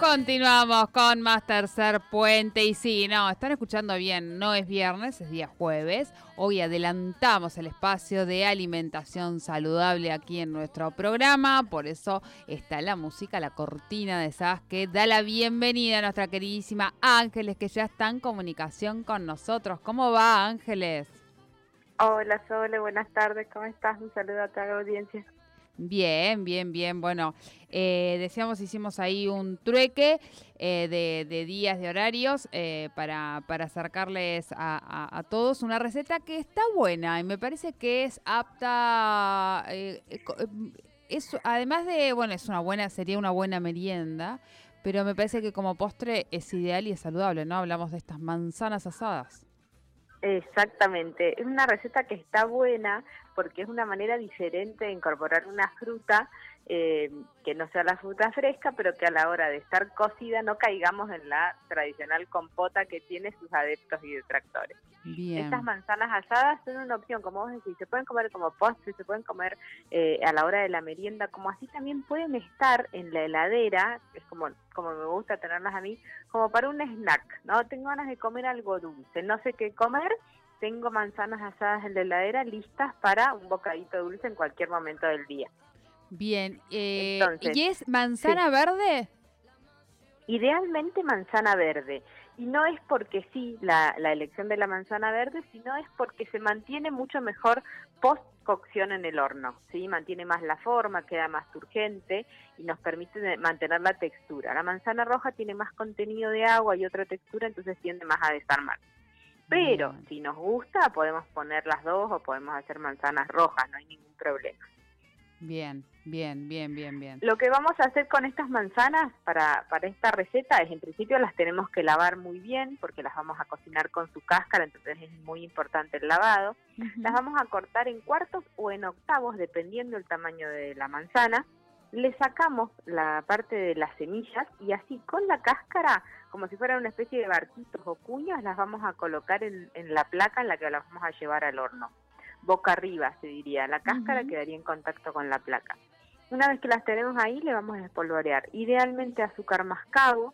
Continuamos con más tercer puente. Y sí, no, están escuchando bien, no es viernes, es día jueves. Hoy adelantamos el espacio de alimentación saludable aquí en nuestro programa, por eso está la música, la cortina de esas que da la bienvenida a nuestra queridísima Ángeles que ya está en comunicación con nosotros. ¿Cómo va Ángeles? Hola Sole, buenas tardes, ¿cómo estás? Un saludo a toda la audiencia. Bien, bien, bien. Bueno, eh, decíamos, hicimos ahí un trueque eh, de, de días, de horarios, eh, para, para acercarles a, todos una receta que está buena y me parece que es apta. eh, eh, es, además de, bueno, es una buena, sería una buena merienda, pero me parece que como postre es ideal y es saludable, ¿no? Hablamos de estas manzanas asadas. Exactamente, es una receta que está buena porque es una manera diferente de incorporar una fruta eh, que no sea la fruta fresca, pero que a la hora de estar cocida no caigamos en la tradicional compota que tiene sus adeptos y detractores. Bien. Estas manzanas asadas son una opción, como vos decís, se pueden comer como postre, se pueden comer eh, a la hora de la merienda, como así también pueden estar en la heladera, es como, como me gusta tenerlas a mí, como para un snack, ¿no? Tengo ganas de comer algo dulce, no sé qué comer, tengo manzanas asadas en la heladera listas para un bocadito dulce en cualquier momento del día. Bien. eh, Entonces, ¿Y es manzana verde? Idealmente manzana verde. Y no es porque sí la, la elección de la manzana verde, sino es porque se mantiene mucho mejor post cocción en el horno, ¿sí? Mantiene más la forma, queda más turgente y nos permite mantener la textura. La manzana roja tiene más contenido de agua y otra textura, entonces tiende más a desarmar. Pero si nos gusta, podemos poner las dos o podemos hacer manzanas rojas, no hay ningún problema. Bien, bien, bien, bien, bien. Lo que vamos a hacer con estas manzanas para, para esta receta es, en principio, las tenemos que lavar muy bien porque las vamos a cocinar con su cáscara, entonces es muy importante el lavado. Las vamos a cortar en cuartos o en octavos, dependiendo del tamaño de la manzana. Le sacamos la parte de las semillas y así con la cáscara, como si fuera una especie de barquitos o cuñas, las vamos a colocar en, en la placa en la que las vamos a llevar al horno. Boca arriba, se diría. La cáscara quedaría en contacto con la placa. Una vez que las tenemos ahí, le vamos a espolvorear. Idealmente azúcar mascabo,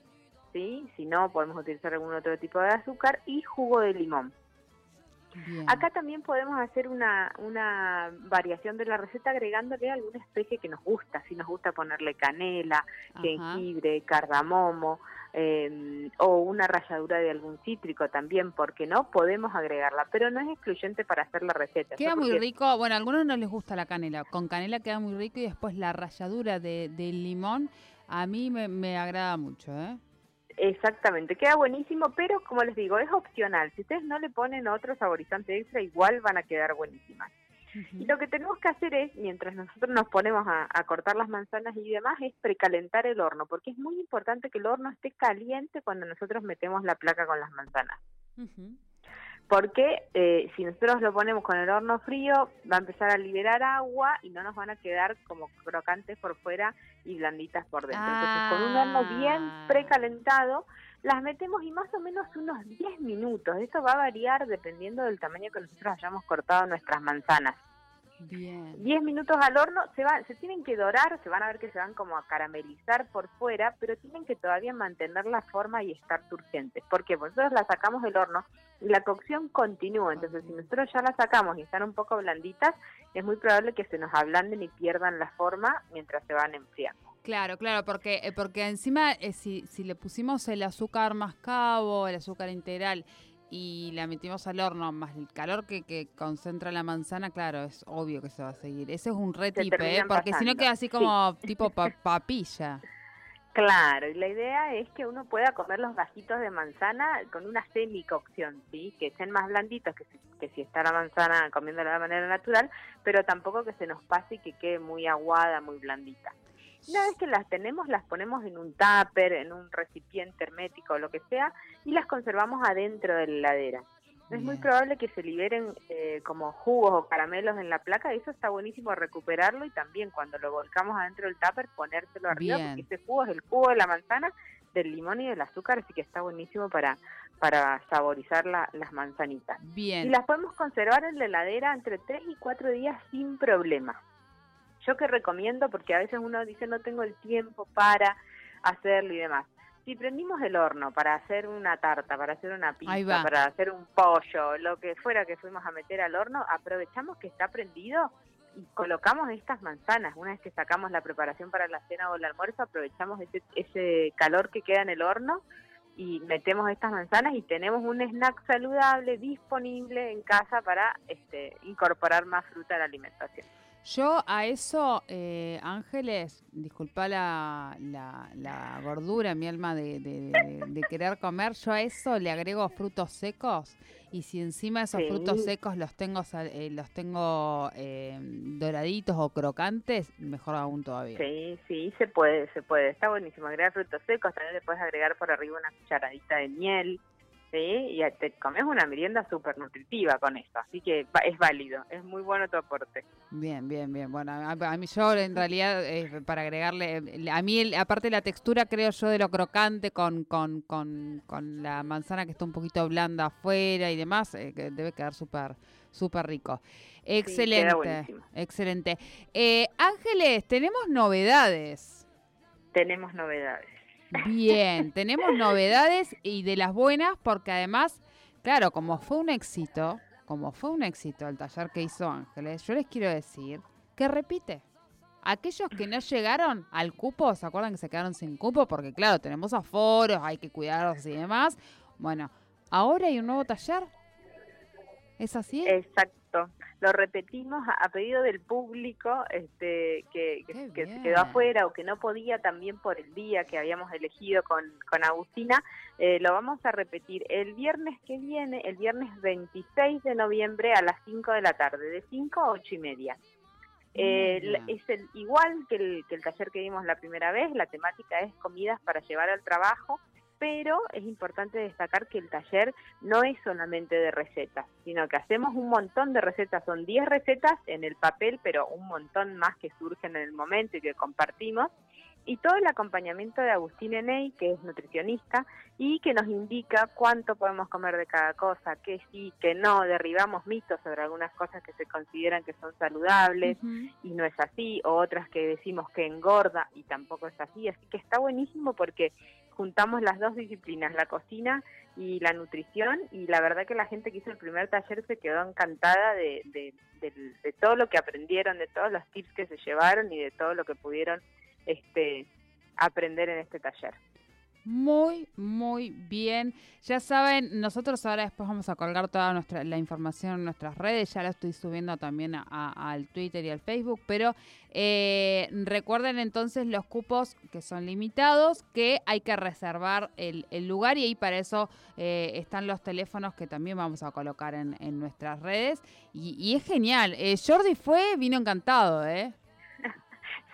¿sí? Si no, podemos utilizar algún otro tipo de azúcar y jugo de limón. Bien. Acá también podemos hacer una, una variación de la receta agregándole alguna especie que nos gusta. Si nos gusta ponerle canela, Ajá. jengibre, cardamomo eh, o una ralladura de algún cítrico también, porque no podemos agregarla, pero no es excluyente para hacer la receta. Queda muy porque- rico, bueno, a algunos no les gusta la canela, con canela queda muy rico y después la ralladura de, del limón a mí me, me agrada mucho, ¿eh? Exactamente, queda buenísimo, pero como les digo, es opcional. Si ustedes no le ponen otro saborizante extra, igual van a quedar buenísimas. Y lo que tenemos que hacer es, mientras nosotros nos ponemos a, a cortar las manzanas y demás, es precalentar el horno, porque es muy importante que el horno esté caliente cuando nosotros metemos la placa con las manzanas. Porque eh, si nosotros lo ponemos con el horno frío, va a empezar a liberar agua y no nos van a quedar como crocantes por fuera y blanditas por dentro. Entonces, con un horno bien Ah. precalentado, las metemos y más o menos unos 10 minutos. Eso va a variar dependiendo del tamaño que nosotros hayamos cortado nuestras manzanas. Bien. 10 minutos al horno, se, va, se tienen que dorar, se van a ver que se van como a caramelizar por fuera, pero tienen que todavía mantener la forma y estar turgentes. ¿Por qué? Porque nosotros las sacamos del horno y la cocción continúa. Entonces, si nosotros ya las sacamos y están un poco blanditas, es muy probable que se nos ablanden y pierdan la forma mientras se van enfriando. Claro, claro, porque, eh, porque encima eh, si, si le pusimos el azúcar mascabo, el azúcar integral y la metimos al horno, más el calor que, que concentra la manzana, claro, es obvio que se va a seguir. Ese es un re Se tip, ¿eh? Porque si no queda así Sí. como tipo pa- papilla. Claro, y la idea es que uno pueda comer los gajitos de manzana con una semicocción, ¿sí? Que estén más blanditos que si, que si está la manzana comiéndola de manera natural, pero tampoco que se nos pase y que quede muy aguada, muy blandita. Una vez que las tenemos, las ponemos en un tupper, en un recipiente hermético o lo que sea, y las conservamos adentro de la heladera. Es muy probable que se liberen eh, como jugos o caramelos en la placa, y eso está buenísimo recuperarlo y también cuando lo volcamos adentro del tupper ponérselo arriba, Bien. porque ese jugo es el jugo de la manzana, del limón y del azúcar, así que está buenísimo para, para saborizar la- las manzanitas. Y Bien. las podemos conservar en la heladera entre 3 y 4 días sin problema. Yo que recomiendo, porque a veces uno dice no tengo el tiempo para hacerlo y demás. Si prendimos el horno para hacer una tarta, para hacer una pizza, para hacer un pollo, lo que fuera que fuimos a meter al horno, aprovechamos que está prendido y colocamos estas manzanas. Una vez que sacamos la preparación para la cena o el almuerzo, aprovechamos ese, ese calor que queda en el horno y metemos estas manzanas y tenemos un snack saludable disponible en casa para este, incorporar más fruta a la alimentación. Yo a eso, eh, Ángeles, disculpa la, la, la gordura, mi alma de, de- de- de querer comer, yo a eso le agrego frutos secos y si encima esos Sí. frutos secos los tengo eh, los tengo eh, doraditos o crocantes, mejor aún todavía. Sí, sí, se puede, se puede. Está buenísimo. Agregar frutos secos, también le puedes agregar por arriba una cucharadita de miel. ¿Sí? Y te comes una merienda súper nutritiva con esto. Así que es válido, es muy bueno tu aporte. Bien, bien, bien. Bueno, a, a mí yo en realidad, eh, para agregarle, eh, a mí el- aparte la textura creo yo de lo crocante con, con, con, con la manzana que está un poquito blanda afuera y demás, eh, que debe quedar súper súper rico. Excelente, excelente. Eh, Ángeles, tenemos novedades. Tenemos novedades. Bien, tenemos novedades y de las buenas porque además, claro, como fue un éxito, como fue un éxito el taller que hizo Ángeles, yo les quiero decir que repite. Aquellos que no llegaron al cupo, ¿se acuerdan que se quedaron sin cupo? Porque claro, tenemos aforos, hay que cuidarlos y demás. Bueno, ahora hay un nuevo taller. ¿Es así? Exacto. Lo repetimos a, pedido del público este, que, que- se quedó afuera o que no podía también por el día que habíamos elegido con, con Agustina. Eh, lo vamos a repetir el viernes que viene, el viernes 26 de noviembre a las 5 de la tarde, de 5 a 8 y media. Eh, es el, igual que el, que el taller que vimos la primera vez, la temática es comidas para llevar al trabajo, pero es importante destacar que el taller no es solamente de recetas, sino que hacemos un montón de recetas, son 10 recetas en el papel, pero un montón más que surgen en el momento y que compartimos, y todo el acompañamiento de Agustín Eney, que es nutricionista, y que nos indica cuánto podemos comer de cada cosa, qué sí, qué no, derribamos mitos sobre algunas cosas que se consideran que son saludables, y no es así, o otras que decimos que engorda y tampoco es así. Así que está buenísimo porque juntamos las dos disciplinas, la cocina y la nutrición, y la verdad que la gente que hizo el primer taller se quedó encantada de, de, de- de todo lo que aprendieron, de todos los tips que se llevaron y de todo lo que pudieron este aprender en este taller. Muy, muy bien. Ya saben, nosotros ahora después vamos a colgar toda nuestra la información en nuestras redes. Ya la estoy subiendo también a- al Twitter y al Facebook. Pero eh, recuerden entonces los cupos que son limitados, que hay que reservar el, el lugar y ahí para eso eh, están los teléfonos que también vamos a colocar en, en nuestras redes. Y, y es genial. Eh, Jordi fue, vino encantado, ¿eh?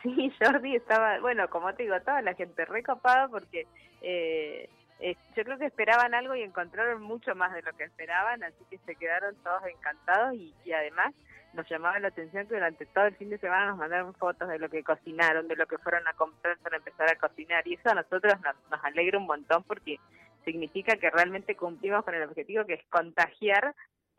Sí, Jordi estaba, bueno, como te digo, toda la gente recopada porque eh, eh, yo creo que esperaban algo y encontraron mucho más de lo que esperaban, así que se quedaron todos encantados y, y además nos llamaba la atención que durante todo el fin de semana nos mandaron fotos de lo que cocinaron, de lo que fueron a comprar para empezar a cocinar y eso a nosotros nos, nos alegra un montón porque significa que realmente cumplimos con el objetivo que es contagiar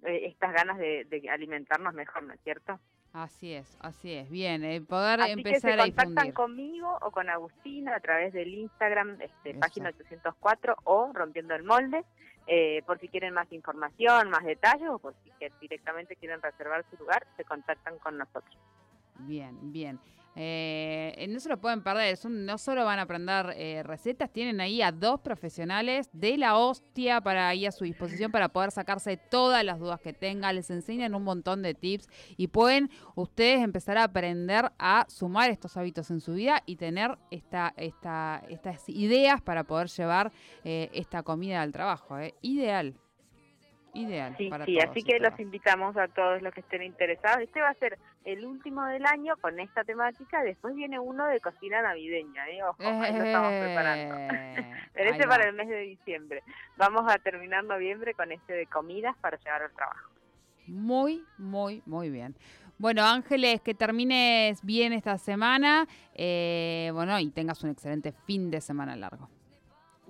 eh, estas ganas de, de alimentarnos mejor, ¿no es cierto? Así es, así es. Bien, eh, poder Así empezar que se a contactan difundir. conmigo o con Agustina a través del Instagram, este, Eso. página 804 o Rompiendo el Molde, eh, por si quieren más información, más detalles o por si que directamente quieren reservar su lugar, se contactan con nosotros. Bien, bien. Eh, no se lo pueden perder, no solo van a aprender eh, recetas, tienen ahí a dos profesionales de la hostia para ahí a su disposición para poder sacarse todas las dudas que tengan, les enseñan un montón de tips y pueden ustedes empezar a aprender a sumar estos hábitos en su vida y tener esta, esta, estas ideas para poder llevar eh, esta comida al trabajo. Ideal ideal. Sí, sí, así que los invitamos a todos los que estén interesados. Este va a ser el último del año con esta temática. Después viene uno de cocina navideña, ¿eh? Ojo, ahí lo estamos preparando. Pero ese para el mes de diciembre. Vamos a terminar noviembre con este de comidas para llevar al trabajo. Muy, muy, muy bien. Bueno, Ángeles, que termines bien esta semana. Eh, bueno, y tengas un excelente fin de semana largo.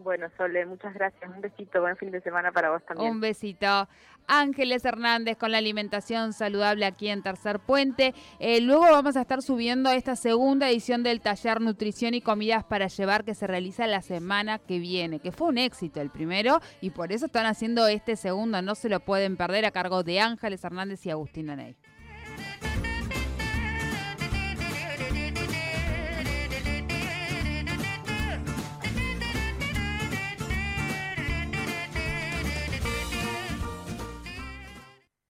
Bueno, Sole, muchas gracias. Un besito, buen fin de semana para vos también. Un besito. Ángeles Hernández con la alimentación saludable aquí en Tercer Puente. Eh, luego vamos a estar subiendo esta segunda edición del taller Nutrición y Comidas para Llevar que se realiza la semana que viene, que fue un éxito el primero y por eso están haciendo este segundo. No se lo pueden perder a cargo de Ángeles Hernández y Agustín Ney.